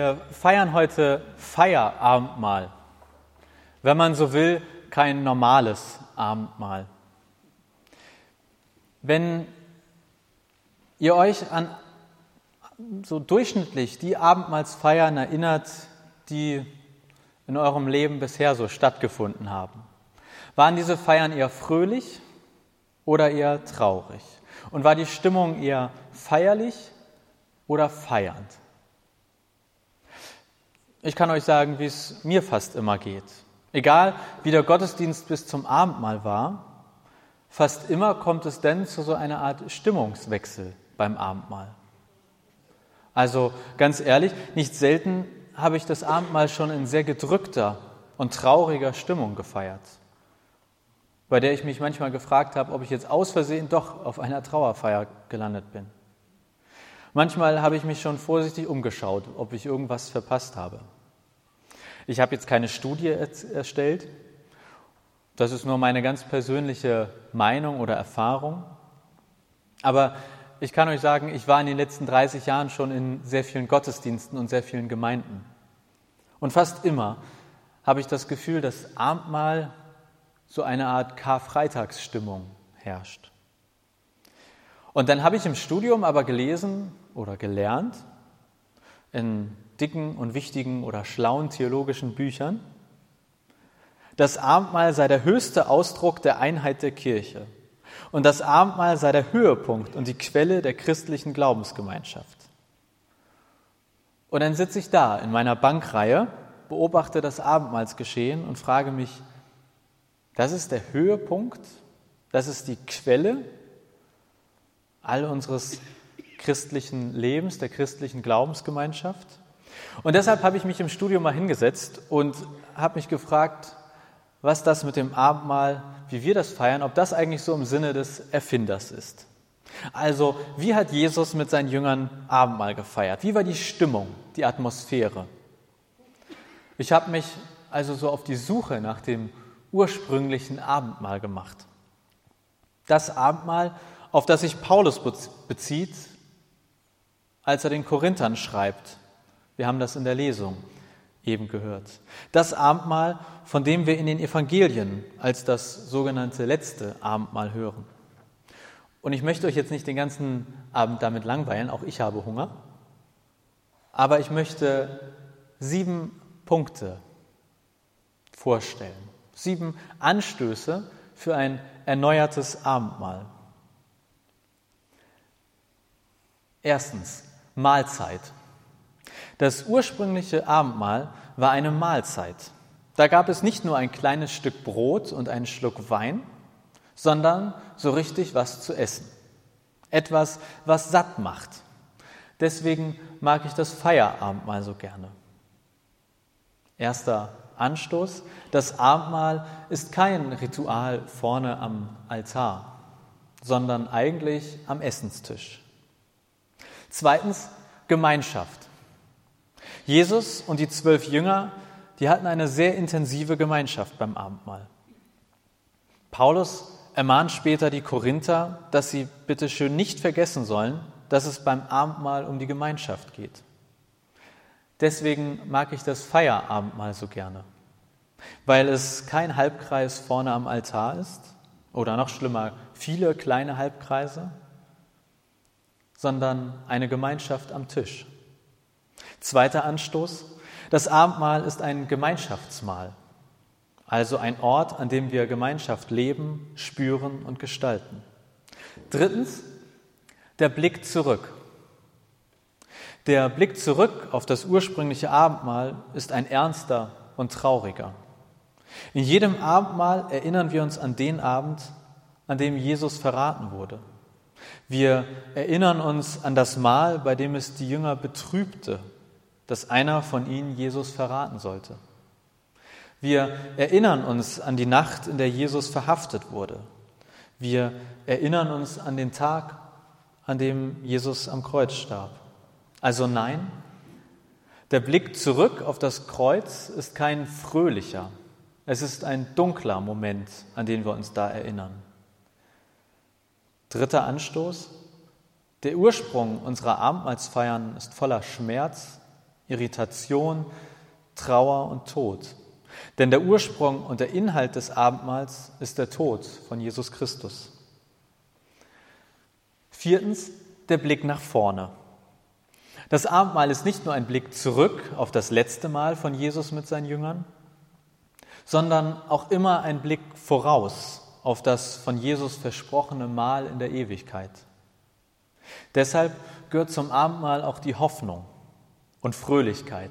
Wir feiern heute Feierabendmahl. Wenn man so will, kein normales Abendmahl. Wenn ihr euch an so durchschnittlich die Abendmahlsfeiern erinnert, die in eurem Leben bisher so stattgefunden haben, waren diese Feiern eher fröhlich oder eher traurig? Und war die Stimmung eher feierlich oder feiernd? Ich kann euch sagen, wie es mir fast immer geht. Egal, wie der Gottesdienst bis zum Abendmahl war, fast immer kommt es denn zu so einer Art Stimmungswechsel beim Abendmahl. Also ganz ehrlich, nicht selten habe ich das Abendmahl schon in sehr gedrückter und trauriger Stimmung gefeiert, bei der ich mich manchmal gefragt habe, ob ich jetzt aus Versehen doch auf einer Trauerfeier gelandet bin. Manchmal habe ich mich schon vorsichtig umgeschaut, ob ich irgendwas verpasst habe. Ich habe jetzt keine Studie erstellt. Das ist nur meine ganz persönliche Meinung oder Erfahrung. Aber ich kann euch sagen, ich war in den letzten 30 Jahren schon in sehr vielen Gottesdiensten und sehr vielen Gemeinden. Und fast immer habe ich das Gefühl, dass Abendmahl so eine Art Karfreitagsstimmung herrscht. Und dann habe ich im Studium aber gelesen oder gelernt, in dicken und wichtigen oder schlauen theologischen Büchern, das Abendmahl sei der höchste Ausdruck der Einheit der Kirche und das Abendmahl sei der Höhepunkt und die Quelle der christlichen Glaubensgemeinschaft. Und dann sitze ich da in meiner Bankreihe, beobachte das Abendmahlsgeschehen und frage mich, das ist der Höhepunkt, das ist die Quelle all unseres christlichen Lebens, der christlichen Glaubensgemeinschaft. Und deshalb habe ich mich im Studium mal hingesetzt und habe mich gefragt, was das mit dem Abendmahl, wie wir das feiern, ob das eigentlich so im Sinne des Erfinders ist. Also, wie hat Jesus mit seinen Jüngern Abendmahl gefeiert? Wie war die Stimmung, die Atmosphäre? Ich habe mich also so auf die Suche nach dem ursprünglichen Abendmahl gemacht. Das Abendmahl, auf das sich Paulus bezieht, als er den Korinthern schreibt. Wir haben das in der Lesung eben gehört. Das Abendmahl, von dem wir in den Evangelien als das sogenannte letzte Abendmahl hören. Und ich möchte euch jetzt nicht den ganzen Abend damit langweilen, auch ich habe Hunger. Aber ich möchte sieben Punkte vorstellen, sieben Anstöße für ein erneuertes Abendmahl. Erstens, Mahlzeit. Das ursprüngliche Abendmahl war eine Mahlzeit. Da gab es nicht nur ein kleines Stück Brot und einen Schluck Wein, sondern so richtig was zu essen. Etwas, was satt macht. Deswegen mag ich das Feierabendmahl so gerne. Erster Anstoß. Das Abendmahl ist kein Ritual vorne am Altar, sondern eigentlich am Essenstisch. Zweitens Gemeinschaft. Jesus und die zwölf Jünger, die hatten eine sehr intensive Gemeinschaft beim Abendmahl. Paulus ermahnt später die Korinther, dass sie bitte schön nicht vergessen sollen, dass es beim Abendmahl um die Gemeinschaft geht. Deswegen mag ich das Feierabendmahl so gerne, weil es kein Halbkreis vorne am Altar ist oder noch schlimmer, viele kleine Halbkreise, sondern eine Gemeinschaft am Tisch. Zweiter Anstoß. Das Abendmahl ist ein Gemeinschaftsmahl, also ein Ort, an dem wir Gemeinschaft leben, spüren und gestalten. Drittens, der Blick zurück. Der Blick zurück auf das ursprüngliche Abendmahl ist ein ernster und trauriger. In jedem Abendmahl erinnern wir uns an den Abend, an dem Jesus verraten wurde. Wir erinnern uns an das Mahl, bei dem es die Jünger betrübte, dass einer von ihnen Jesus verraten sollte. Wir erinnern uns an die Nacht, in der Jesus verhaftet wurde. Wir erinnern uns an den Tag, an dem Jesus am Kreuz starb. Also nein, der Blick zurück auf das Kreuz ist kein fröhlicher, es ist ein dunkler Moment, an den wir uns da erinnern. Dritter Anstoß. Der Ursprung unserer Abendmahlsfeiern ist voller Schmerz, Irritation, Trauer und Tod. Denn der Ursprung und der Inhalt des Abendmahls ist der Tod von Jesus Christus. Viertens, der Blick nach vorne. Das Abendmahl ist nicht nur ein Blick zurück auf das letzte Mal von Jesus mit seinen Jüngern, sondern auch immer ein Blick voraus auf das von Jesus versprochene Mahl in der Ewigkeit. Deshalb gehört zum Abendmahl auch die Hoffnung und Fröhlichkeit.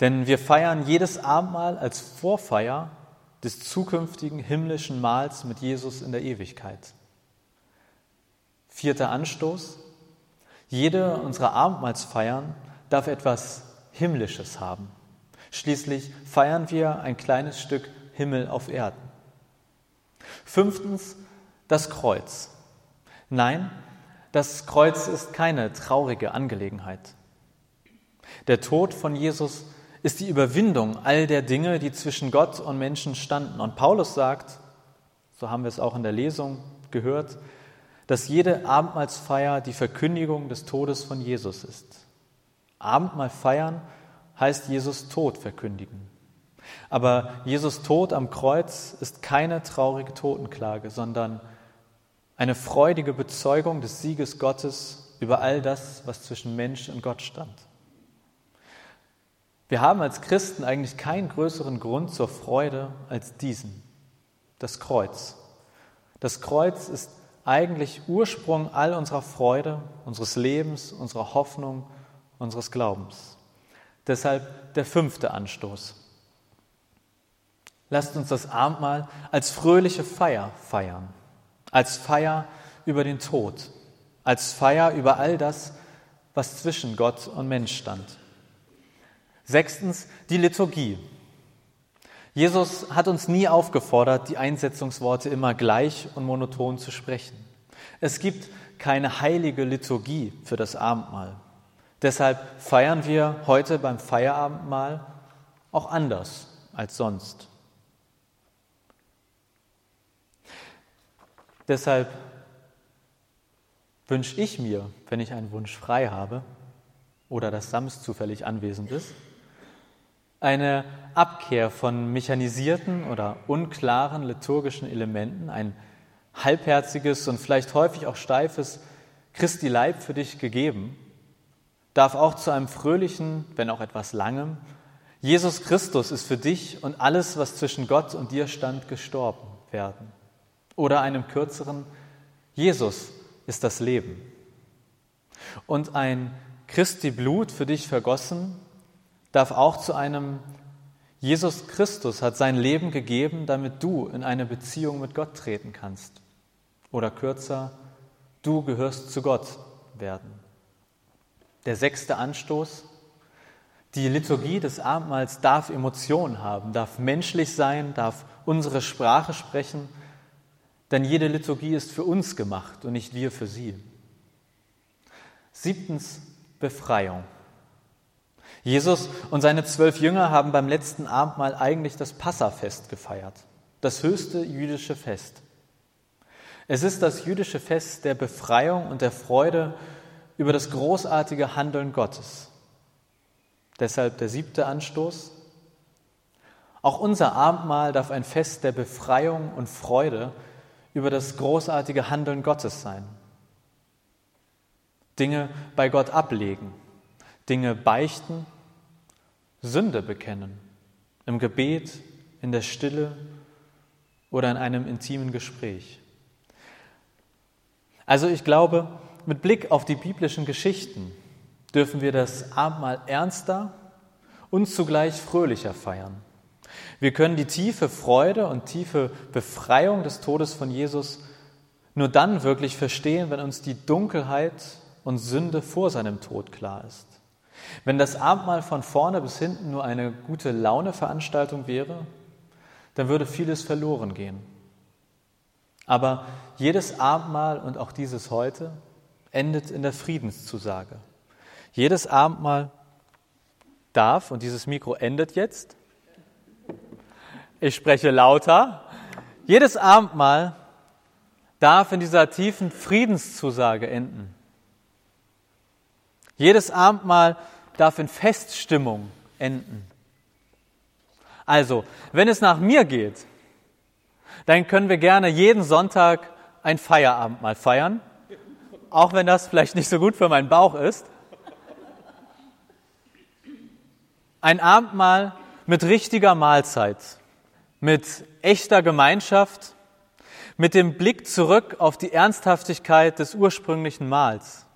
Denn wir feiern jedes Abendmahl als Vorfeier des zukünftigen himmlischen Mahls mit Jesus in der Ewigkeit. Vierter Anstoß. Jede unserer Abendmahlsfeiern darf etwas Himmlisches haben. Schließlich feiern wir ein kleines Stück Himmel auf Erden. Fünftens, das Kreuz. Nein, das Kreuz ist keine traurige Angelegenheit. Der Tod von Jesus ist die Überwindung all der Dinge, die zwischen Gott und Menschen standen. Und Paulus sagt, so haben wir es auch in der Lesung gehört, dass jede Abendmahlsfeier die Verkündigung des Todes von Jesus ist. Abendmahl feiern heißt Jesus Tod verkündigen. Aber Jesus Tod am Kreuz ist keine traurige Totenklage, sondern eine freudige Bezeugung des Sieges Gottes über all das, was zwischen Mensch und Gott stand. Wir haben als Christen eigentlich keinen größeren Grund zur Freude als diesen, das Kreuz. Das Kreuz ist eigentlich Ursprung all unserer Freude, unseres Lebens, unserer Hoffnung, unseres Glaubens. Deshalb der fünfte Anstoß. Lasst uns das Abendmahl als fröhliche Feier feiern als Feier über den Tod, als Feier über all das, was zwischen Gott und Mensch stand. Sechstens, die Liturgie. Jesus hat uns nie aufgefordert, die Einsetzungsworte immer gleich und monoton zu sprechen. Es gibt keine heilige Liturgie für das Abendmahl. Deshalb feiern wir heute beim Feierabendmahl auch anders als sonst. Deshalb wünsche ich mir, wenn ich einen Wunsch frei habe oder das Sams zufällig anwesend ist, eine Abkehr von mechanisierten oder unklaren liturgischen Elementen, ein halbherziges und vielleicht häufig auch steifes Christi Leib für dich gegeben, darf auch zu einem fröhlichen, wenn auch etwas langem, Jesus Christus ist für dich und alles, was zwischen Gott und dir stand, gestorben werden. Oder einem kürzeren, Jesus ist das Leben. Und ein Christi Blut für dich vergossen darf auch zu einem Jesus Christus hat sein Leben gegeben, damit du in eine Beziehung mit Gott treten kannst. Oder kürzer, du gehörst zu Gott werden. Der sechste Anstoß, die Liturgie des Abendmahls darf Emotionen haben, darf menschlich sein, darf unsere Sprache sprechen denn jede Liturgie ist für uns gemacht und nicht wir für sie. Siebtens, Befreiung. Jesus und seine zwölf Jünger haben beim letzten Abendmahl eigentlich das Passafest gefeiert, das höchste jüdische Fest. Es ist das jüdische Fest der Befreiung und der Freude über das großartige Handeln Gottes. Deshalb der siebte Anstoß. Auch unser Abendmahl darf ein Fest der Befreiung und Freude über das großartige Handeln Gottes sein. Dinge bei Gott ablegen, Dinge beichten, Sünde bekennen, im Gebet, in der Stille oder in einem intimen Gespräch. Also ich glaube, mit Blick auf die biblischen Geschichten dürfen wir das Abendmahl ernster und zugleich fröhlicher feiern. Wir können die tiefe Freude und tiefe Befreiung des Todes von Jesus nur dann wirklich verstehen, wenn uns die Dunkelheit und Sünde vor seinem Tod klar ist. Wenn das Abendmahl von vorne bis hinten nur eine gute Laune-Veranstaltung wäre, dann würde vieles verloren gehen. Aber jedes Abendmahl und auch dieses heute endet in der Friedenszusage. Jedes Abendmahl darf, und dieses Mikro endet jetzt, ich spreche lauter. Jedes Abendmahl darf in dieser tiefen Friedenszusage enden. Jedes Abendmahl darf in Feststimmung enden. Also, wenn es nach mir geht, dann können wir gerne jeden Sonntag ein Feierabend mal feiern, auch wenn das vielleicht nicht so gut für meinen Bauch ist. Ein Abendmahl mit richtiger Mahlzeit, mit echter Gemeinschaft, mit dem Blick zurück auf die Ernsthaftigkeit des ursprünglichen Mahls,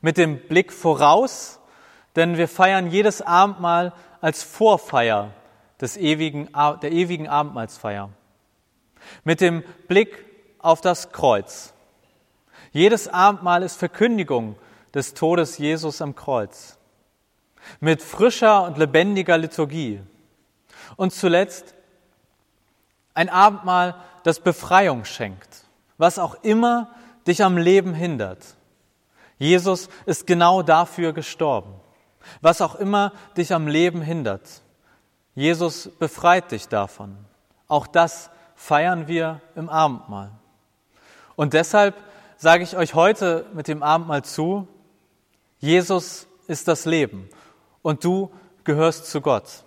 mit dem Blick voraus, denn wir feiern jedes Abendmahl als Vorfeier des ewigen, der ewigen Abendmahlsfeier, mit dem Blick auf das Kreuz. Jedes Abendmahl ist Verkündigung des Todes Jesus am Kreuz, mit frischer und lebendiger Liturgie. Und zuletzt ein Abendmahl, das Befreiung schenkt, was auch immer dich am Leben hindert. Jesus ist genau dafür gestorben. Was auch immer dich am Leben hindert. Jesus befreit dich davon. Auch das feiern wir im Abendmahl. Und deshalb sage ich euch heute mit dem Abendmahl zu, Jesus ist das Leben und du gehörst zu Gott.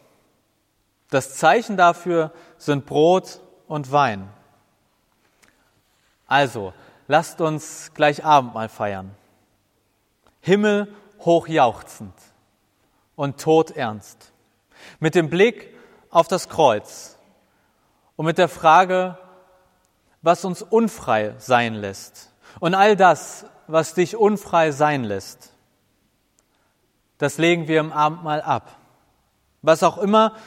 Das Zeichen dafür sind Brot und Wein. Also, lasst uns gleich Abendmahl feiern. Himmel hoch jauchzend und Tod ernst. Mit dem Blick auf das Kreuz und mit der Frage, was uns unfrei sein lässt. Und all das, was dich unfrei sein lässt, das legen wir im Abendmahl ab. Was auch immer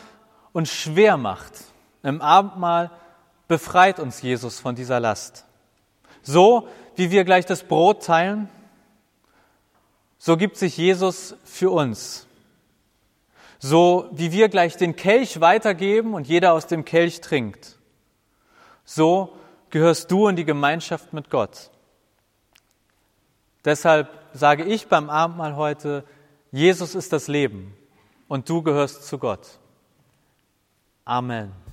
uns schwer macht, im Abendmahl befreit uns Jesus von dieser Last. So wie wir gleich das Brot teilen, so gibt sich Jesus für uns. So wie wir gleich den Kelch weitergeben und jeder aus dem Kelch trinkt, so gehörst du in die Gemeinschaft mit Gott. Deshalb sage ich beim Abendmahl heute, Jesus ist das Leben und du gehörst zu Gott. Amen.